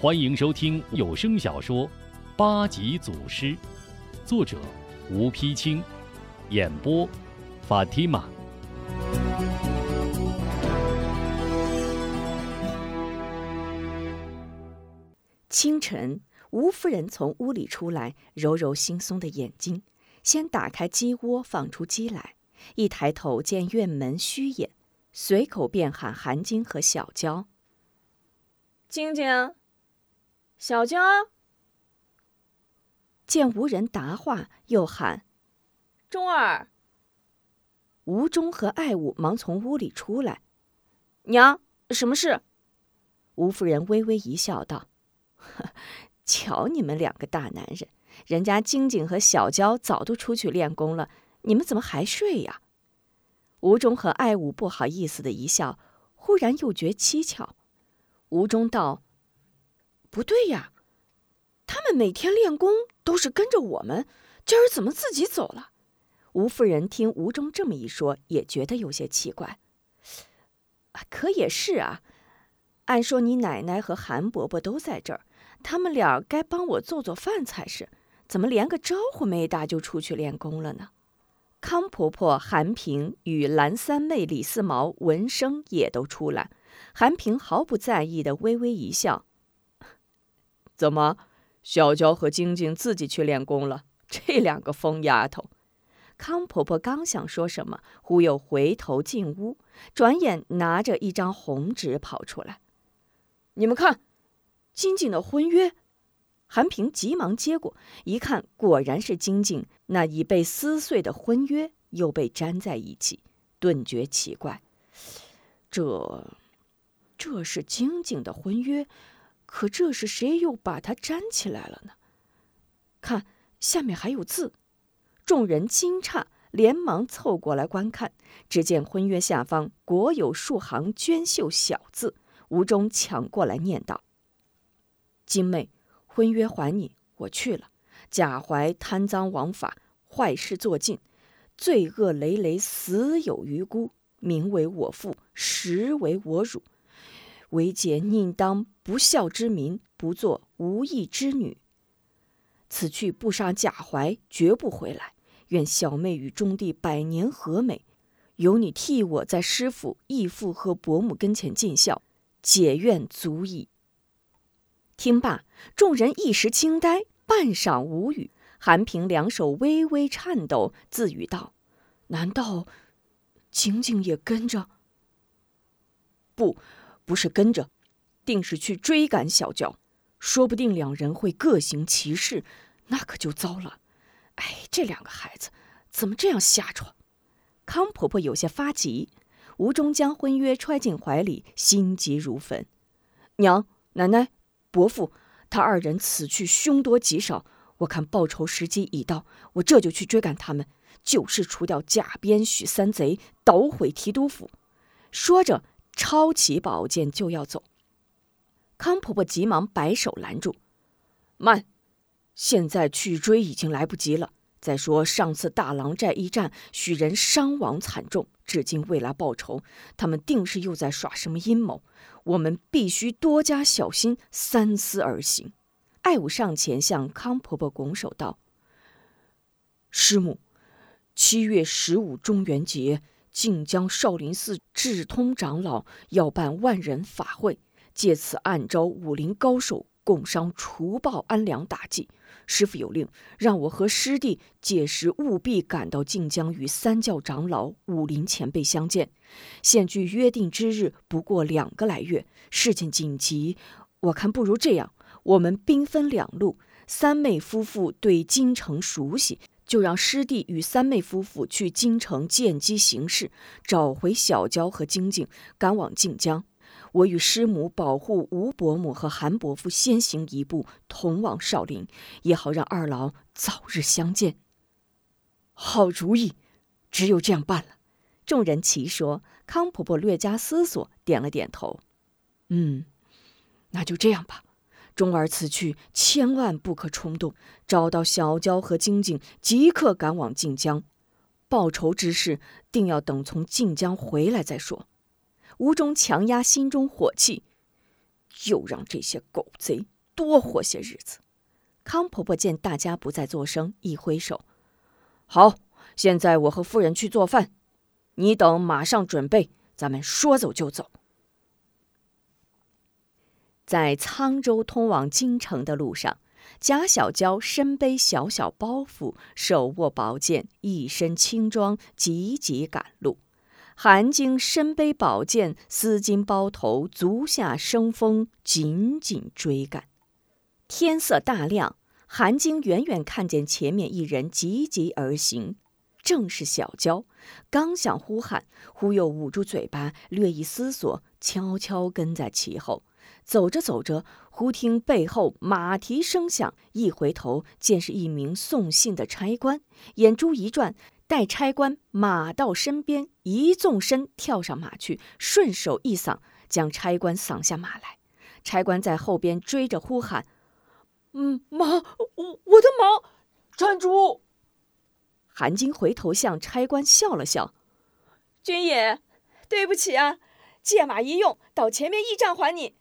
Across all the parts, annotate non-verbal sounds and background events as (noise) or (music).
欢迎收听有声小说《八级祖师》，作者吴丕清，演播法蒂玛。清晨，吴夫人从屋里出来，揉揉惺忪的眼睛，先打开鸡窝，放出鸡来。一抬头见院门虚掩，随口便喊韩晶和小娇：“晶晶，小娇。”见无人答话，又喊：“钟儿。”吴忠和爱武忙从屋里出来：“娘，什么事？”吴夫人微微一笑，道：“ (laughs) 瞧你们两个大男人，人家晶晶和小娇早都出去练功了。”你们怎么还睡呀？吴忠和爱武不好意思的一笑，忽然又觉蹊跷。吴忠道：“不对呀，他们每天练功都是跟着我们，今儿怎么自己走了？”吴夫人听吴忠这么一说，也觉得有些奇怪。可也是啊，按说你奶奶和韩伯伯都在这儿，他们俩该帮我做做饭才是，怎么连个招呼没打就出去练功了呢？康婆婆、韩平与蓝三妹李四毛、文生也都出来。韩平毫不在意的微微一笑：“怎么，小娇和晶晶自己去练功了？这两个疯丫头。”康婆婆刚想说什么，忽又回头进屋，转眼拿着一张红纸跑出来：“你们看，晶晶的婚约。”韩平急忙接过，一看，果然是晶晶那已被撕碎的婚约又被粘在一起，顿觉奇怪。这，这是晶晶的婚约，可这是谁又把它粘起来了呢？看下面还有字，众人惊诧，连忙凑过来观看。只见婚约下方果有数行娟秀小字，吴中抢过来念道：“金妹。”婚约还你，我去了。贾怀贪赃枉法，坏事做尽，罪恶累累，死有余辜。名为我父，实为我辱。为姐宁当不孝之民，不做无义之女。此去不杀贾怀，绝不回来。愿小妹与中弟百年和美，有你替我在师傅、义父和伯母跟前尽孝，姐愿足矣。听罢，众人一时惊呆，半晌无语。韩平两手微微颤抖，自语道：“难道景景也跟着？不，不是跟着，定是去追赶小娇。说不定两人会各行其事，那可就糟了。哎，这两个孩子怎么这样瞎闯？”康婆婆有些发急，吴中将婚约揣进怀里，心急如焚。娘，奶奶。伯父，他二人此去凶多吉少，我看报仇时机已到，我这就去追赶他们，就是除掉贾边、许三贼，捣毁提督府。说着，抄起宝剑就要走。康婆婆急忙摆手拦住：“慢，现在去追已经来不及了。再说上次大狼寨一战，许人伤亡惨重，至今未来报仇，他们定是又在耍什么阴谋。”我们必须多加小心，三思而行。爱武上前向康婆婆拱手道：“师母，七月十五中元节，靖江少林寺智通长老要办万人法会，借此暗招武林高手，共商除暴安良大计。”师傅有令，让我和师弟届时务必赶到晋江，与三教长老、武林前辈相见。现距约定之日不过两个来月，事情紧急，我看不如这样：我们兵分两路，三妹夫妇对京城熟悉，就让师弟与三妹夫妇去京城见机行事，找回小娇和晶晶，赶往晋江。我与师母保护吴伯母和韩伯父先行一步，同往少林，也好让二老早日相见。好主意，只有这样办了。众人齐说。康婆婆略加思索，点了点头。嗯，那就这样吧。钟儿此去千万不可冲动，找到小娇和晶晶，即刻赶往晋江。报仇之事，定要等从晋江回来再说。吴忠强压心中火气，就让这些狗贼多活些日子。康婆婆见大家不再作声，一挥手：“好，现在我和夫人去做饭，你等马上准备，咱们说走就走。”在沧州通往京城的路上，贾小娇身背小小包袱，手握宝剑，一身轻装，急急赶路。韩晶身背宝剑，丝巾包头，足下生风，紧紧追赶。天色大亮，韩晶远远看见前面一人急急而行，正是小娇。刚想呼喊，忽又捂住嘴巴，略一思索，悄悄跟在其后。走着走着，忽听背后马蹄声响，一回头，见是一名送信的差官，眼珠一转，待差官马到身边，一纵身跳上马去，顺手一搡，将差官搡下马来。差官在后边追着呼喊。嗯，马，我我的马，站住！韩晶回头向差官笑了笑：“军爷，对不起啊，借马一用，到前面驿站还你。”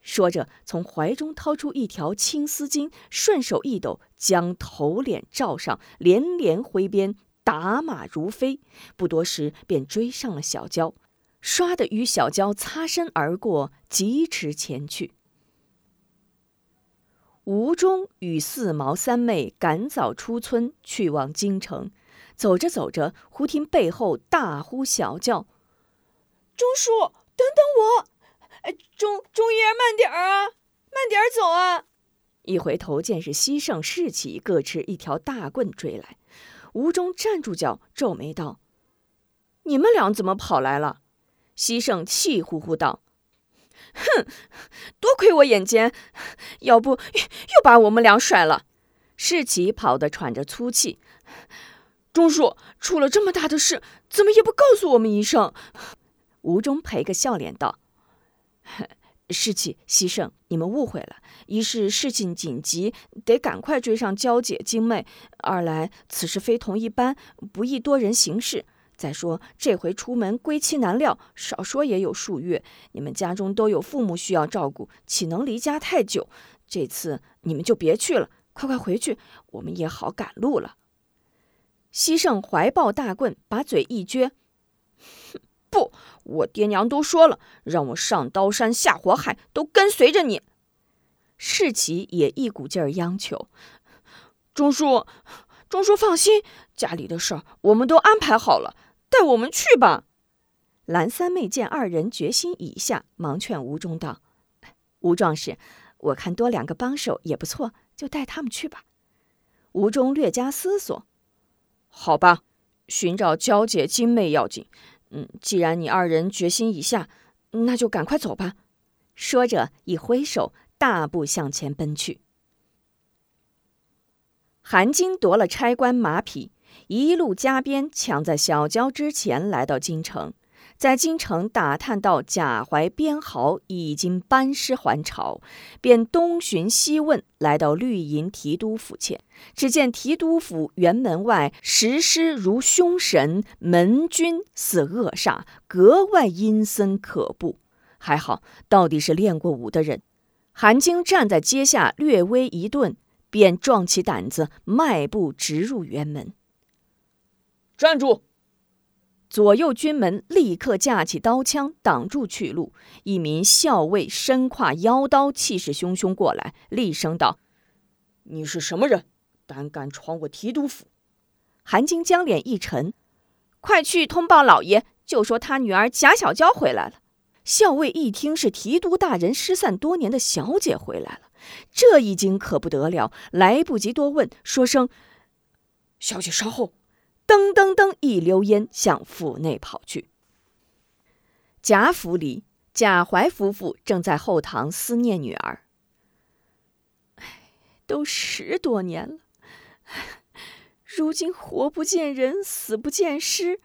说着，从怀中掏出一条青丝巾，顺手一抖，将头脸罩上，连连挥鞭，打马如飞。不多时，便追上了小娇，唰的与小娇擦身而过，疾驰前去。吴中与四毛三妹赶早出村，去往京城。走着走着，忽听背后大呼小叫：“钟叔，等等我！哎，钟钟爷，慢点儿啊，慢点儿走啊！”一回头，见是西胜、士奇各持一条大棍追来。吴中站住脚，皱眉道：“你们俩怎么跑来了？”西胜气呼呼道。哼，多亏我眼尖，要不又把我们俩甩了。世奇跑得喘着粗气。钟叔出了这么大的事，怎么也不告诉我们一声？吴中赔个笑脸道：“ (laughs) 士气、西盛，你们误会了。一是事情紧急，得赶快追上娇姐、晶妹；二来此事非同一般，不宜多人行事。”再说这回出门归期难料，少说也有数月。你们家中都有父母需要照顾，岂能离家太久？这次你们就别去了，快快回去，我们也好赶路了。西胜怀抱大棍，把嘴一撅：“ (laughs) 不，我爹娘都说了，让我上刀山下火海，都跟随着你。”世奇也一股劲儿央求：“钟叔，钟叔放心，家里的事儿我们都安排好了。”带我们去吧。蓝三妹见二人决心已下，忙劝吴忠道：“吴壮士，我看多两个帮手也不错，就带他们去吧。”吴忠略加思索：“好吧，寻找娇姐、金妹要紧。嗯，既然你二人决心已下，那就赶快走吧。”说着一挥手，大步向前奔去。韩金夺了差官马匹。一路加鞭，抢在小娇之前来到京城，在京城打探到贾怀边豪已经班师还朝，便东寻西问，来到绿营提督府前。只见提督府辕门外石狮如凶神，门军似恶煞，格外阴森可怖。还好，到底是练过武的人。韩晶站在阶下，略微一顿，便壮起胆子，迈步直入辕门。站住！左右军门立刻架起刀枪挡住去路。一名校尉身挎腰刀，气势汹汹过来，厉声道：“你是什么人？胆敢闯我提督府？”韩晶将脸一沉：“快去通报老爷，就说他女儿贾小娇回来了。”校尉一听是提督大人失散多年的小姐回来了，这一惊可不得了，来不及多问，说声：“小姐稍后。”噔噔噔，一溜烟向府内跑去。贾府里，贾怀夫妇正在后堂思念女儿。都十多年了，如今活不见人，死不见尸。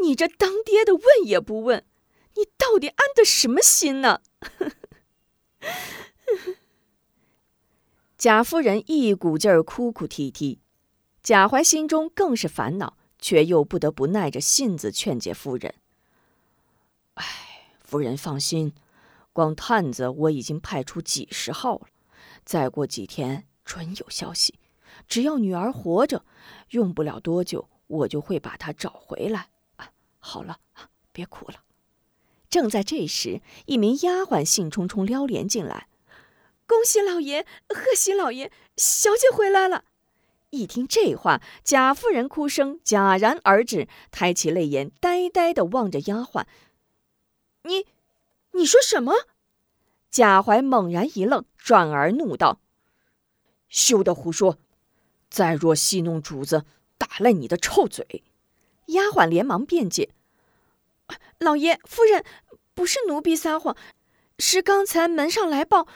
你这当爹的问也不问，你到底安的什么心呢？(laughs) 贾夫人一股劲儿哭哭啼啼。贾怀心中更是烦恼，却又不得不耐着性子劝解夫人：“哎，夫人放心，光探子我已经派出几十号了，再过几天准有消息。只要女儿活着，用不了多久，我就会把她找回来。啊，好了，别哭了。正在这时，一名丫鬟兴冲冲撩帘进来：“恭喜老爷，贺喜老爷，小姐回来了。”一听这话，贾夫人哭声戛然而止，抬起泪眼，呆呆地望着丫鬟：“你，你说什么？”贾怀猛然一愣，转而怒道：“休得胡说！再若戏弄主子，打烂你的臭嘴！”丫鬟连忙辩解：“老爷夫人，不是奴婢撒谎，是刚才门上来报。”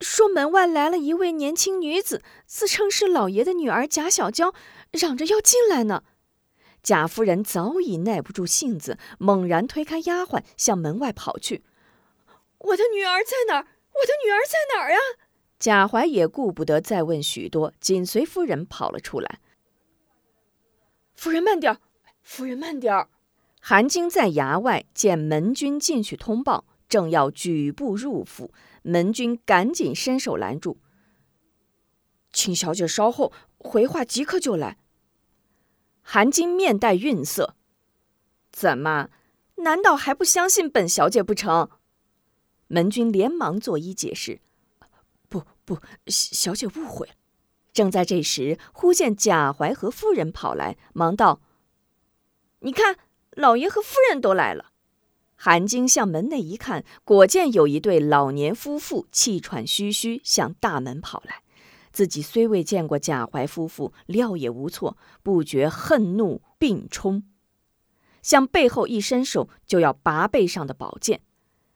说门外来了一位年轻女子，自称是老爷的女儿贾小娇，嚷着要进来呢。贾夫人早已耐不住性子，猛然推开丫鬟，向门外跑去。我的女儿在哪儿？我的女儿在哪儿呀？贾怀也顾不得再问许多，紧随夫人跑了出来。夫人慢点儿，夫人慢点儿。韩晶在衙外见门军进去通报，正要举步入府。门军赶紧伸手拦住，请小姐稍后，回话即刻就来。韩晶面带愠色，怎么？难道还不相信本小姐不成？门军连忙作揖解释：“不不，小姐误会。”正在这时，忽见贾怀和夫人跑来，忙道：“你看，老爷和夫人都来了。”韩晶向门内一看，果见有一对老年夫妇气喘吁吁向大门跑来。自己虽未见过贾怀夫妇，料也无错，不觉恨怒并冲，向背后一伸手就要拔背上的宝剑。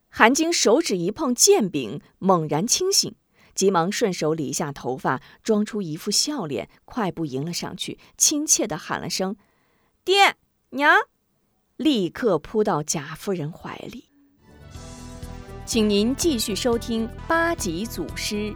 韩晶手指一碰剑柄，猛然清醒，急忙顺手理下头发，装出一副笑脸，快步迎了上去，亲切地喊了声：“爹娘。”立刻扑到贾夫人怀里。请您继续收听八级祖师。